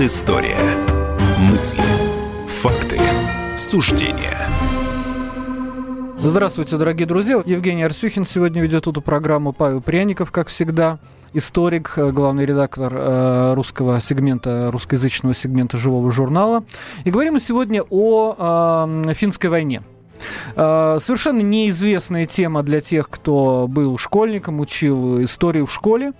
Предыстория. Мысли, факты, суждения. Здравствуйте, дорогие друзья. Евгений Арсюхин сегодня ведет эту программу. Павел Пряников, как всегда, историк, э, главный редактор э, русского сегмента, русскоязычного сегмента живого журнала. И говорим мы сегодня о э, финской войне. А, совершенно неизвестная тема для тех, кто был школьником, учил историю в школе.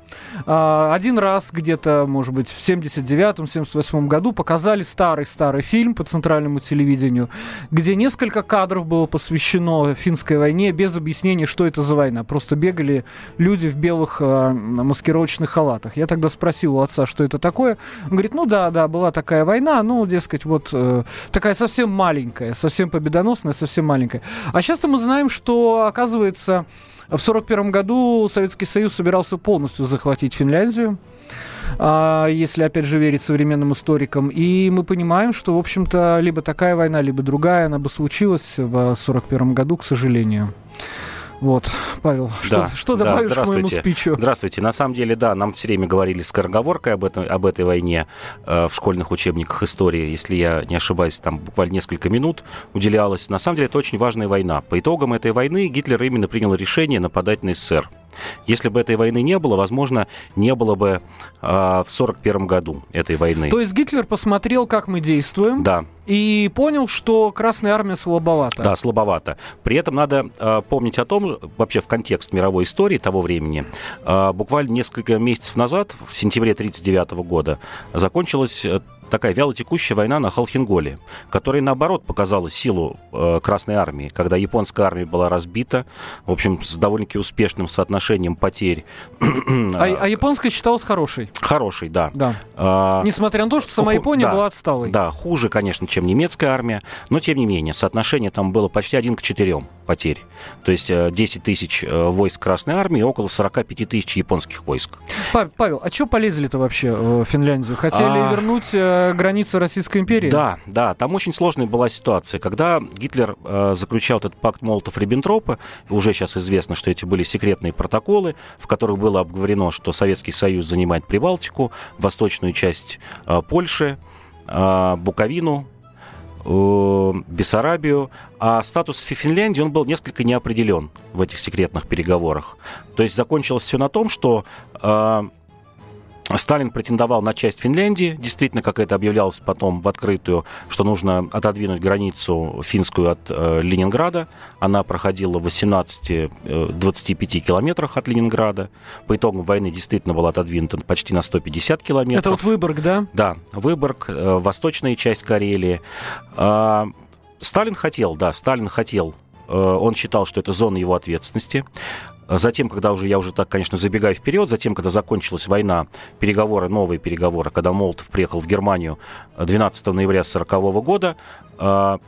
А, один раз где-то, может быть, в 79-78 году показали старый-старый фильм по центральному телевидению, где несколько кадров было посвящено финской войне без объяснения, что это за война. Просто бегали люди в белых а, маскировочных халатах. Я тогда спросил у отца, что это такое. Он говорит, ну да, да, была такая война, ну, дескать, вот э, такая совсем маленькая, совсем победоносная, совсем маленькая. А сейчас-то мы знаем, что, оказывается, в 1941 году Советский Союз собирался полностью захватить Финляндию а, если, опять же, верить современным историкам. И мы понимаем, что, в общем-то, либо такая война, либо другая, она бы случилась в 1941 году, к сожалению. Вот, Павел, да, что, что добавишь да, к моему спичу? Здравствуйте. На самом деле, да, нам все время говорили скороговоркой об, этом, об этой войне э, в школьных учебниках истории. Если я не ошибаюсь, там буквально несколько минут уделялось. На самом деле, это очень важная война. По итогам этой войны Гитлер именно принял решение нападать на СССР. Если бы этой войны не было, возможно, не было бы э, в 1941 году этой войны. То есть Гитлер посмотрел, как мы действуем, да. и понял, что Красная Армия слабовата. Да, слабовата. При этом надо э, помнить о том, вообще в контекст мировой истории того времени, э, буквально несколько месяцев назад, в сентябре 1939 года, закончилась э, такая вялотекущая война на Халхинголе, которая, наоборот, показала силу э, Красной Армии, когда японская армия была разбита, в общем, с довольно-таки успешным соотношением потерь. А, а японская считалась хорошей? Хорошей, да. да. А, Несмотря на то, что сама Япония да, была отсталой. Да, хуже, конечно, чем немецкая армия, но, тем не менее, соотношение там было почти один к четырем потерь. То есть 10 э, тысяч э, войск Красной Армии, около 45 тысяч японских войск. Павел, а что полезли-то вообще в Финляндию? Хотели а... вернуть границы Российской империи? Да, да, там очень сложная была ситуация. Когда Гитлер э, заключал этот пакт Молотов-Риббентропа, уже сейчас известно, что эти были секретные протоколы, в которых было обговорено, что Советский Союз занимает Прибалтику, восточную часть э, Польши, э, Буковину, э, Бессарабию, а статус Финляндии, он был несколько неопределен в этих секретных переговорах. То есть закончилось все на том, что э, Сталин претендовал на часть Финляндии, действительно, как это объявлялось потом в открытую, что нужно отодвинуть границу финскую от э, Ленинграда. Она проходила в 18-25 э, километрах от Ленинграда. По итогам войны действительно была отодвинута почти на 150 километров. Это вот Выборг, да? Да, Выборг, э, восточная часть Карелии. Э, Сталин хотел, да, Сталин хотел э, он считал, что это зона его ответственности. А затем, когда уже, я уже так, конечно, забегаю вперед, затем, когда закончилась война, переговоры, новые переговоры, когда Молотов приехал в Германию 12 ноября 1940 года, а,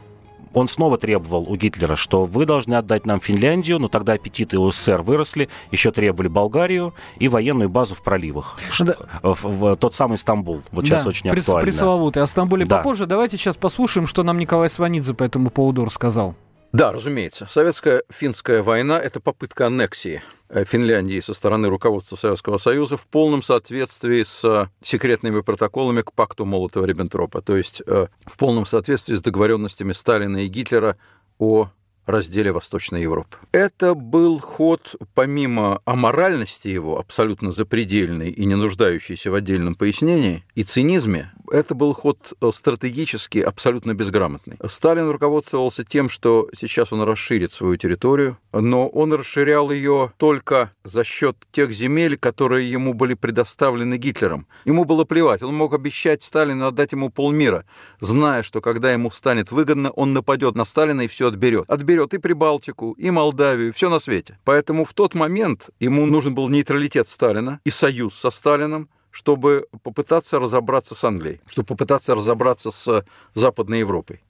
он снова требовал у Гитлера, что вы должны отдать нам Финляндию, но тогда аппетиты у СССР выросли, еще требовали Болгарию и военную базу в проливах. Да. В, в, тот самый Стамбул. Вот да, сейчас очень актуально. Пресловутый. О Стамбуле да. попозже. Давайте сейчас послушаем, что нам Николай Сванидзе по этому поводу рассказал. Да, разумеется. Советско-финская война – это попытка аннексии э, Финляндии со стороны руководства Советского Союза в полном соответствии с секретными протоколами к пакту Молотова-Риббентропа, то есть э, в полном соответствии с договоренностями Сталина и Гитлера о разделе Восточной Европы. Это был ход, помимо аморальности его, абсолютно запредельной и не нуждающейся в отдельном пояснении, и цинизме, это был ход э, стратегически абсолютно безграмотный. Сталин руководствовался тем, что сейчас он расширит свою территорию, но он расширял ее только за счет тех земель, которые ему были предоставлены Гитлером. Ему было плевать, он мог обещать Сталину отдать ему полмира, зная, что когда ему станет выгодно, он нападет на Сталина и все отберет. Отберет и Прибалтику, и Молдавию, все на свете. Поэтому в тот момент ему нужен был нейтралитет Сталина и союз со Сталином, чтобы попытаться разобраться с Англией, чтобы попытаться разобраться с Западной Европой.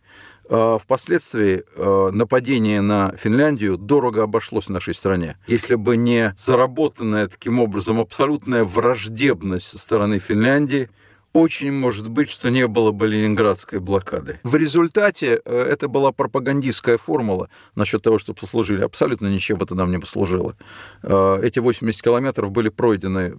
А, впоследствии а, нападение на Финляндию дорого обошлось нашей стране. Если бы не заработанная таким образом абсолютная враждебность со стороны Финляндии, очень может быть, что не было бы Ленинградской блокады. В результате э, это была пропагандистская формула насчет того, чтобы послужили. Абсолютно ничем это нам не послужило. Э, эти 80 километров были пройдены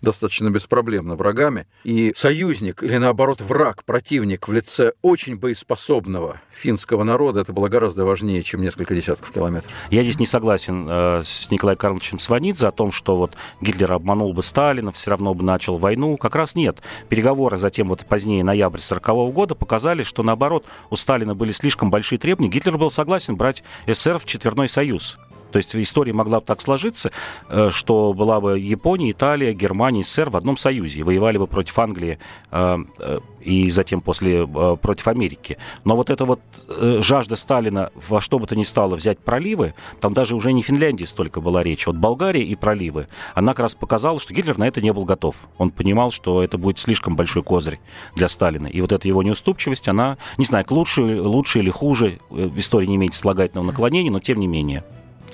достаточно беспроблемно врагами. И союзник, или наоборот враг, противник в лице очень боеспособного финского народа, это было гораздо важнее, чем несколько десятков километров. Я здесь не согласен э, с Николаем Карловичем Сванидзе о том, что вот Гитлер обманул бы Сталина, все равно бы начал войну. Как раз нет. Переговоры затем, вот позднее, ноябрь 1940 года, показали, что наоборот, у Сталина были слишком большие требования. Гитлер был согласен брать СССР в четверной союз. То есть история могла бы так сложиться, э, что была бы Япония, Италия, Германия, СССР в одном союзе и воевали бы против Англии э, э, и затем после против Америки. Но вот эта вот жажда Сталина во что бы то ни стало взять проливы, там даже уже не Финляндии столько была речь, вот Болгария и проливы, она как раз показала, что Гитлер на это не был готов. Он понимал, что это будет слишком большой козырь для Сталина. И вот эта его неуступчивость, она, не знаю, лучше, лучше или хуже, история не имеет слагательного наклонения, но тем не менее.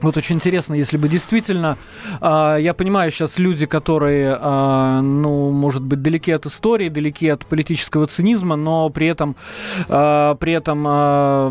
Вот очень интересно, если бы действительно, э, я понимаю сейчас люди, которые, э, ну, может быть, далеки от истории, далеки от политического цинизма, но при этом, э, при этом э,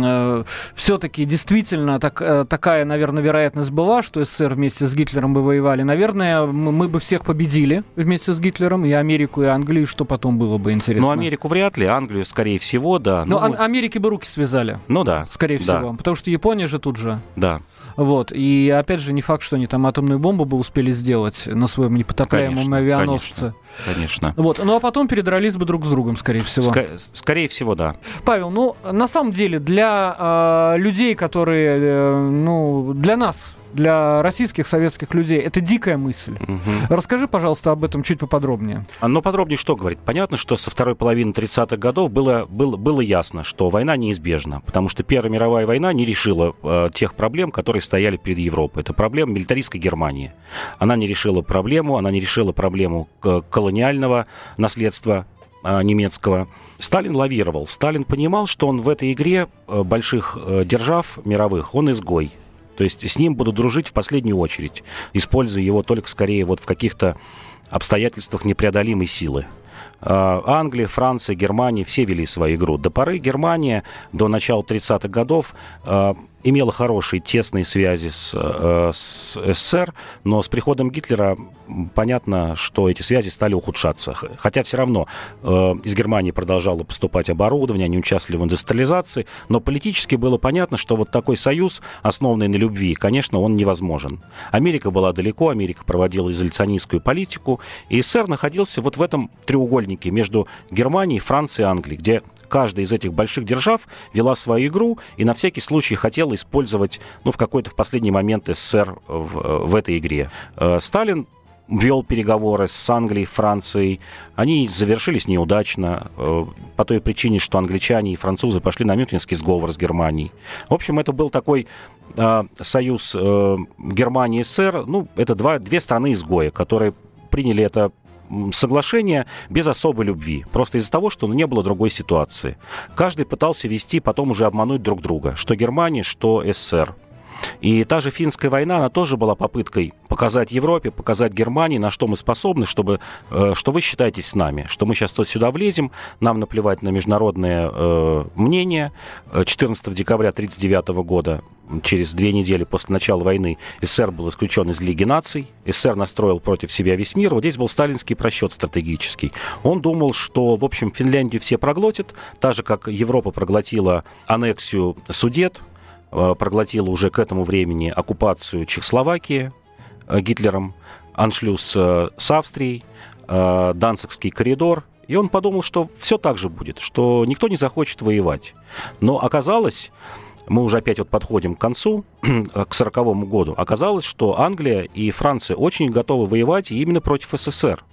э, все-таки действительно так, э, такая, наверное, вероятность была, что СССР вместе с Гитлером бы воевали. Наверное, мы, мы бы всех победили вместе с Гитлером, и Америку, и Англию, что потом было бы интересно. Ну, Америку вряд ли, Англию, скорее всего, да. Но ну, Америке бы руки связали. Ну да. Скорее всего, да. потому что Япония же тут же. Да. Вот. И опять же, не факт, что они там атомную бомбу бы успели сделать на своем непотопляемом конечно, авианосце. Конечно, конечно. Вот. Ну а потом передрались бы друг с другом, скорее всего. Ск- скорее всего, да. Павел, ну на самом деле для э, людей, которые, э, ну, для нас, для российских советских людей. Это дикая мысль. Угу. Расскажи, пожалуйста, об этом чуть поподробнее. А, ну, подробнее что говорить? Понятно, что со второй половины 30-х годов было, было, было ясно, что война неизбежна, потому что Первая мировая война не решила э, тех проблем, которые стояли перед Европой. Это проблема милитаристской Германии. Она не решила проблему, она не решила проблему колониального наследства э, немецкого. Сталин лавировал. Сталин понимал, что он в этой игре э, больших э, держав мировых, он изгой. То есть с ним буду дружить в последнюю очередь, используя его только скорее вот в каких-то обстоятельствах непреодолимой силы. А, Англия, Франция, Германия все вели свою игру. До поры Германия, до начала 30-х годов, а, имела хорошие тесные связи с, э, с СССР, но с приходом Гитлера понятно, что эти связи стали ухудшаться. Хотя все равно э, из Германии продолжало поступать оборудование, они участвовали в индустриализации, но политически было понятно, что вот такой союз, основанный на любви, конечно, он невозможен. Америка была далеко, Америка проводила изоляционистскую политику, и СССР находился вот в этом треугольнике между Германией, Францией и Англией, где каждая из этих больших держав вела свою игру и на всякий случай хотела использовать, ну, в какой-то в последний момент СССР в, в этой игре. Э, Сталин вел переговоры с Англией, Францией. Они завершились неудачно э, по той причине, что англичане и французы пошли на Мюнхенский сговор с Германией. В общем, это был такой э, союз Германии и СССР. Ну, это два, две страны-изгоя, которые приняли это соглашение без особой любви. Просто из-за того, что ну, не было другой ситуации. Каждый пытался вести, потом уже обмануть друг друга. Что Германия, что СССР. И та же финская война, она тоже была попыткой показать Европе, показать Германии, на что мы способны, чтобы, э, что вы считаетесь с нами, что мы сейчас тут сюда влезем, нам наплевать на международное э, мнение. 14 декабря 1939 года, через две недели после начала войны, СССР был исключен из Лиги наций, СССР настроил против себя весь мир. Вот здесь был сталинский просчет стратегический. Он думал, что, в общем, Финляндию все проглотят, так же, как Европа проглотила аннексию Судет, Э, проглотила уже к этому времени оккупацию Чехословакии э, Гитлером, аншлюз э, с Австрией, Данцикский коридор, и он подумал, что все так же будет, что никто не захочет воевать. Но оказалось, мы уже опять вот подходим к концу, к сороковому году, оказалось, что Англия и Франция очень готовы воевать именно против СССР.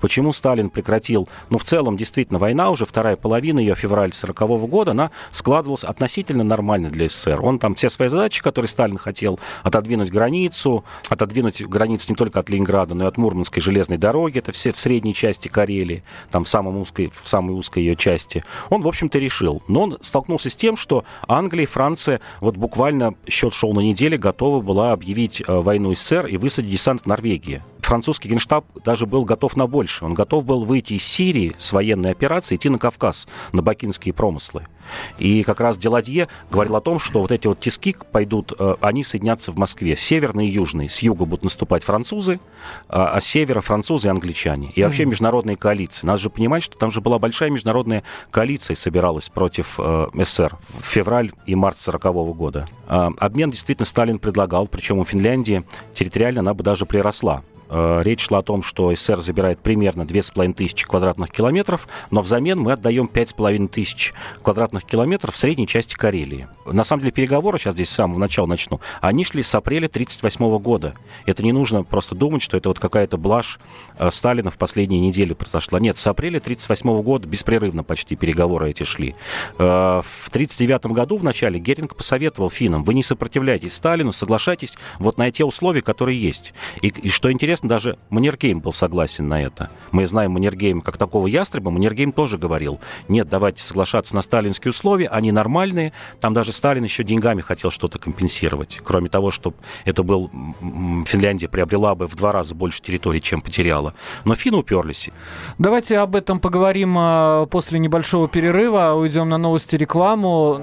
Почему Сталин прекратил? Ну, в целом, действительно, война уже, вторая половина ее, февраль 40 -го года, она складывалась относительно нормально для СССР. Он там все свои задачи, которые Сталин хотел, отодвинуть границу, отодвинуть границу не только от Ленинграда, но и от Мурманской железной дороги, это все в средней части Карелии, там в, самом узкой, в самой узкой ее части. Он, в общем-то, решил. Но он столкнулся с тем, что Англия и Франция, вот буквально счет шел на неделе, готова была объявить э, войну СССР и высадить десант в Норвегии французский генштаб даже был готов на больше. Он готов был выйти из Сирии с военной операцией, идти на Кавказ, на бакинские промыслы. И как раз Деладье говорил о том, что вот эти вот тиски пойдут, э, они соединятся в Москве. Северный и южный. С юга будут наступать французы, а, а с севера французы и англичане. И вообще международные коалиции. Надо же понимать, что там же была большая международная коалиция собиралась против э, СССР в февраль и март 40 года. Э, обмен действительно Сталин предлагал, причем у Финляндии территориально она бы даже приросла. Э, речь шла о том, что СССР забирает примерно 2500 квадратных километров, но взамен мы отдаем 5500 квадратных километров в средней части Карелии. На самом деле переговоры, сейчас здесь с самого начала начну, они шли с апреля 1938 года. Это не нужно просто думать, что это вот какая-то блажь э, Сталина в последние недели произошла. Нет, с апреля 1938 года беспрерывно почти переговоры эти шли. Э, в 1939 году в начале Геринг посоветовал финнам, вы не сопротивляйтесь Сталину, соглашайтесь вот на те условия, которые есть. И, и что интересно, интересно, даже Маннергейм был согласен на это. Мы знаем Маннергейм как такого ястреба. Маннергейм тоже говорил, нет, давайте соглашаться на сталинские условия, они нормальные. Там даже Сталин еще деньгами хотел что-то компенсировать. Кроме того, чтобы это был... Финляндия приобрела бы в два раза больше территорий, чем потеряла. Но финны уперлись. Давайте об этом поговорим а, после небольшого перерыва. Уйдем на новости рекламу.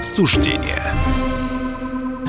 суждения.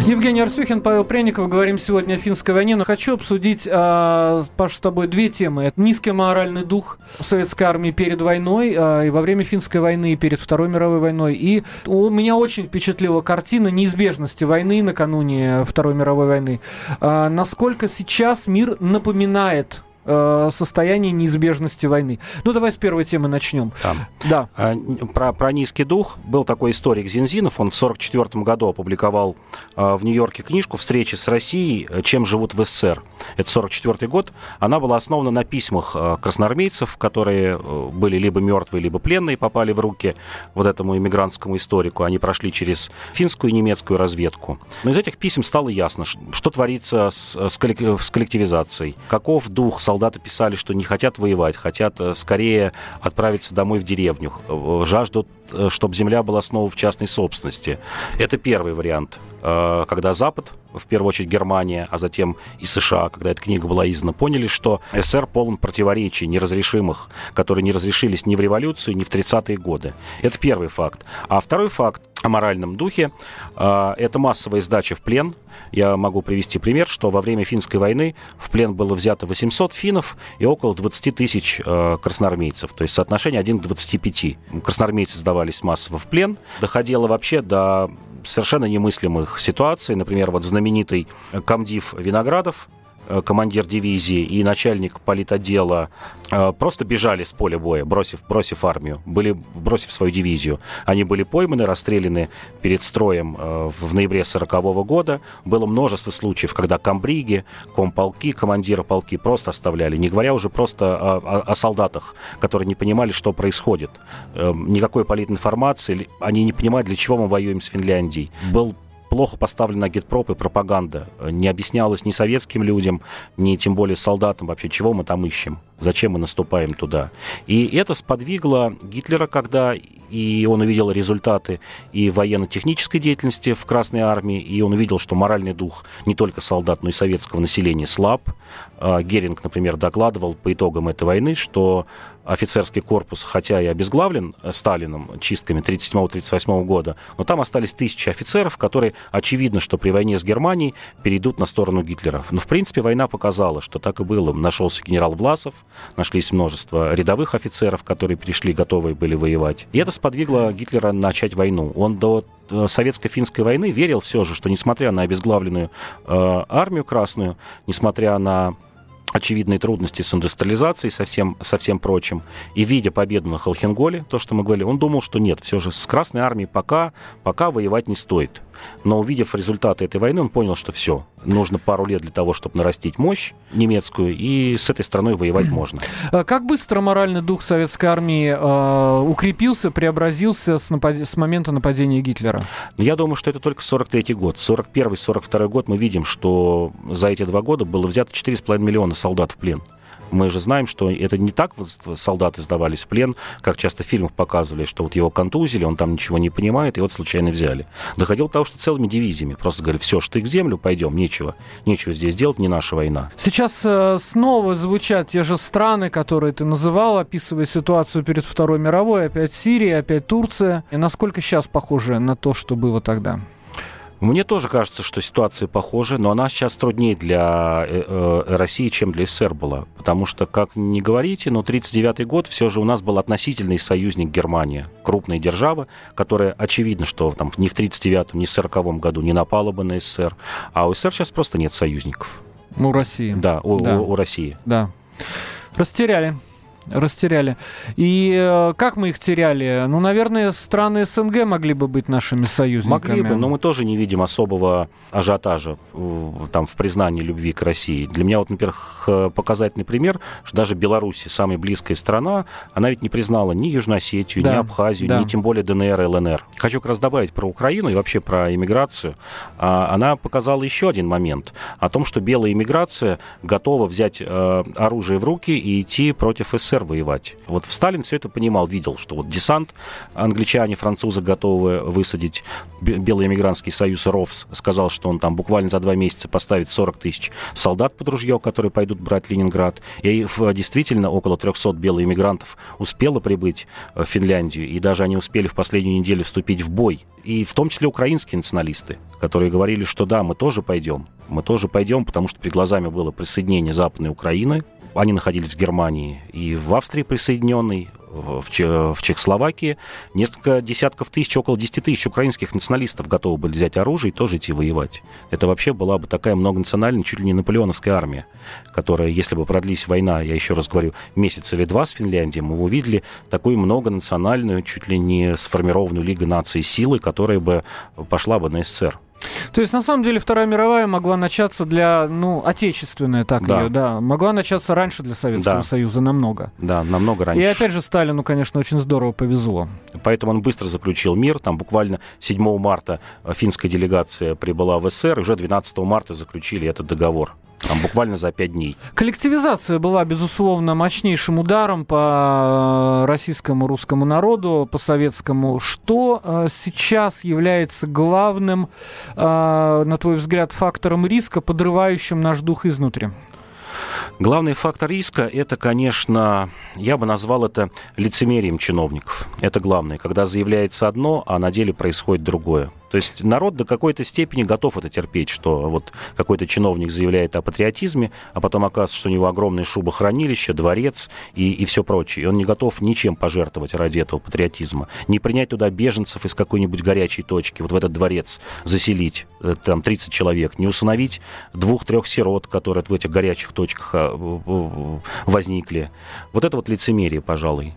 Евгений Арсюхин, Павел Пряников. Говорим сегодня о финской войне. Но хочу обсудить, а, Паш, с тобой две темы. Это низкий моральный дух советской армии перед войной, а, и во время финской войны, и перед Второй мировой войной. И у меня очень впечатлила картина неизбежности войны накануне Второй мировой войны. А, насколько сейчас мир напоминает э, состояние неизбежности войны. Ну, давай с первой темы начнем. Там. Да. А, Про, про низкий дух был такой историк Зинзинов. Он в 1944 году опубликовал а, в Нью-Йорке книжку «Встречи с Россией. Чем живут в СССР». Это 1944 год. Она была основана на письмах а, красноармейцев, которые э, были либо мертвые, либо пленные, попали в руки вот этому иммигрантскому историку. Они прошли через финскую и немецкую разведку. Но из этих писем стало ясно, что творится с, с коллек- с коллективизацией, каков дух солдаты писали, что не хотят воевать, хотят э, скорее отправиться домой в деревню, э, жаждут, чтобы земля была снова в частной собственности. Это первый вариант, Э, когда Запад, в первую очередь Германия, а затем и США, когда эта книга была издана, поняли, что СССР полон противоречий неразрешимых, которые не разрешились ни в революцию, ни в 30-е годы. Это первый факт. А второй факт моральном духе. э, Это массовая сдача в плен. Я могу привести пример, что во время финской войны в плен было взято 800 финнов и около 20 тысяч э, красноармейцев. То есть соотношение 1 к 25. Красноармейцы сдавались массово в плен. Доходило вообще до совершенно немыслимых ситуаций. Например, вот знаменитый комдив Виноградов, командир дивизии и начальник политотдела э, просто бежали с поля боя, бросив, бросив армию, были, бросив свою дивизию. Они были пойманы, расстреляны перед строем э, в ноябре 40 года. Было множество случаев, когда комбриги, комполки, командиры полки просто оставляли, не говоря уже просто о, о- о солдатах, которые не понимали, что происходит. Э, Никакой политинформации, они не понимают, для чего мы воюем с Финляндией. Был плохо поставлена агитпроп и пропаганда. Не объяснялось ни советским людям, ни тем более солдатам вообще, чего мы там ищем, зачем мы наступаем туда. И это сподвигло Гитлера, когда и он увидел результаты и военно-технической деятельности в Красной Армии, и он увидел, что моральный дух не только солдат, но и советского населения слаб. А, Геринг, например, докладывал по итогам этой войны, что офицерский корпус, хотя и обезглавлен э, Сталином чистками 1937-1938 года, но там остались тысячи офицеров, которые, очевидно, что при войне с Германией перейдут на сторону Гитлера. Но, в принципе, война показала, что так и было. Нашелся генерал Власов, нашлись множество рядовых офицеров, которые пришли, готовые были воевать. И это сподвигло Гитлера начать войну. Он до э, советско-финской войны верил все же, что несмотря на обезглавленную э, армию красную, несмотря на очевидные трудности с индустриализацией, со всем, со всем прочим, и видя победу на Холхенголе, то, что мы говорили, он думал, что нет, все же с Красной Армией пока, пока воевать не стоит. Но увидев результаты этой войны, он понял, что все, нужно пару лет для того, чтобы нарастить мощь немецкую, и с этой страной воевать можно. А как быстро моральный дух советской армии э, укрепился, преобразился с, напад... с момента нападения Гитлера? Я думаю, что это только 43-й год. 41-42 год мы видим, что за эти два года было взято 4,5 миллиона солдат в плен. Мы же знаем, что это не так вот солдаты сдавались в плен, как часто в фильмах показывали, что вот его контузили, он там ничего не понимает, и вот случайно взяли. Доходило до того, что целыми дивизиями просто говорили, все, штык в землю, пойдем, нечего, нечего здесь делать, не наша война. Сейчас э, снова звучат те же страны, которые ты называл, описывая ситуацию перед Второй мировой, опять Сирия, опять Турция. И насколько сейчас похоже на то, что было тогда? Мне тоже кажется, что ситуация похожа, но она сейчас труднее для э, э, России, чем для СССР была. Потому что, как не говорите, но 1939 год все же у нас был относительный союзник Германия, крупная держава, которая, очевидно, что там, ни в 1939, ни в 1940 году не напала бы на СССР. А у СССР сейчас просто нет союзников. У России. Да, у, да. у, у России. Да. Растеряли растеряли. И э, как мы их теряли? Ну, наверное, страны СНГ могли бы быть нашими союзниками. Могли бы, но мы тоже не видим особого ажиотажа там, в признании любви к России. Для меня, вот, например, показательный пример, что даже Беларусь, самая близкая страна, она ведь не признала ни Южную Осетию, да, ни Абхазию, да. ни тем более ДНР и ЛНР. Хочу как раз добавить про Украину и вообще про иммиграцию. А, она показала еще один момент о том, что белая иммиграция готова взять э, оружие в руки и идти против СССР СССР воевать. Вот в Сталин все это понимал, видел, что вот десант англичане, французы готовы высадить. Белый эмигрантский союз РОВС сказал, что он там буквально за два месяца поставит 40 тысяч солдат под ружье, которые пойдут брать Ленинград. И действительно около 300 белых иммигрантов успело прибыть в Финляндию, и даже они успели в последнюю неделю вступить в бой. И в том числе украинские националисты, которые говорили, что да, мы тоже пойдем. Мы тоже пойдем, потому что перед глазами было присоединение Западной Украины, они находились в Германии и в Австрии присоединенной, в, в Чехословакии. Несколько десятков тысяч, около 10 тысяч украинских националистов готовы были взять оружие и тоже идти воевать. Это вообще была бы такая многонациональная, чуть ли не наполеоновская армия, которая, если бы продлись война, я еще раз говорю, месяц или два с Финляндией, мы увидели такую многонациональную, чуть ли не сформированную Лигу наций силы, которая бы пошла бы на СССР. То есть, на самом деле, Вторая мировая могла начаться для, ну, отечественная так да. ее, да, могла начаться раньше для Советского да. Союза намного. Да, намного раньше. И опять же, Сталину, конечно, очень здорово повезло. Поэтому он быстро заключил мир. Там буквально 7 марта финская делегация прибыла в СССР, и уже 12 марта заключили этот договор. Там буквально за пять дней. Коллективизация была, безусловно, мощнейшим ударом по российскому русскому народу, по советскому. Что э, сейчас является главным, э, на твой взгляд, фактором риска, подрывающим наш дух изнутри? Главный фактор риска – это, конечно, я бы назвал это лицемерием чиновников. Это главное, когда заявляется одно, а на деле происходит другое. То есть народ до какой-то степени готов это терпеть, что вот какой-то чиновник заявляет о патриотизме, а потом оказывается, что у него огромное шубохранилище, дворец и, и все прочее. И он не готов ничем пожертвовать ради этого патриотизма. Не принять туда беженцев из какой-нибудь горячей точки, вот в этот дворец заселить, э, там 30 человек, не усыновить двух-трех сирот, которые в этих горячих точках а, возникли. Вот это вот лицемерие, пожалуй.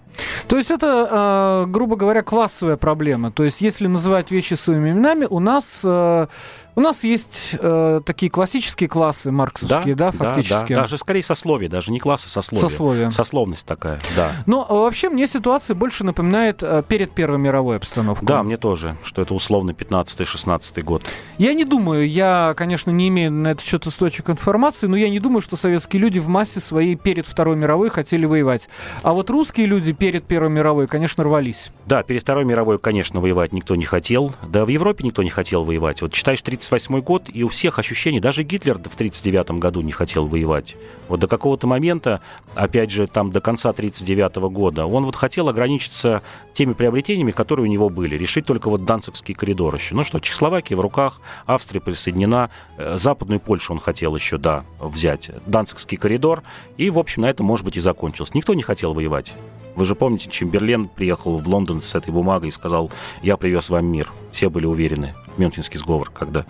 То есть это, а, грубо говоря, классовая проблема. То есть если называть вещи своими временами у нас э, у нас есть э, такие классические классы марксовские, да, да фактически. Да, даже скорее сословие, даже не классы, сословие. Сословие. Сословность такая, да. Но э, вообще мне ситуация больше напоминает э, перед Первой мировой обстановку. Да, мне тоже, что это условно 15-16 год. Я не думаю, я, конечно, не имею на этот счет источник информации, но я не думаю, что советские люди в массе своей перед Второй мировой хотели воевать. А вот русские люди перед Первой мировой, конечно, рвались. Да, перед Второй мировой, конечно, воевать никто не хотел. Да, в Европе никто не хотел воевать. Вот читаешь 1938 год, и у всех ощущений, даже Гитлер в 1939 году не хотел воевать. Вот до какого-то момента, опять же, там до конца 1939 года, он вот хотел ограничиться теми приобретениями, которые у него были, решить только вот Данцикский коридор еще. Ну что, Чехословакия в руках, Австрия присоединена, э, Западную Польшу он хотел еще, да, взять, Данцикский коридор, и, в общем, на этом, может быть, и закончилось. Никто не хотел воевать. Вы же помните, Чемберлен приехал в Лондон с этой бумагой и сказал, я привез вам мир. Все были уверены. Мюнхенский сговор, когда...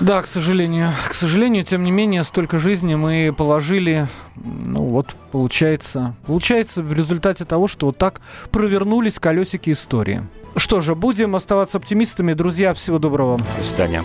Да, к сожалению. К сожалению, тем не менее, столько жизни мы положили, ну вот, получается, получается в результате того, что вот так провернулись колесики истории. Что же, будем оставаться оптимистами. Друзья, всего доброго. До свидания.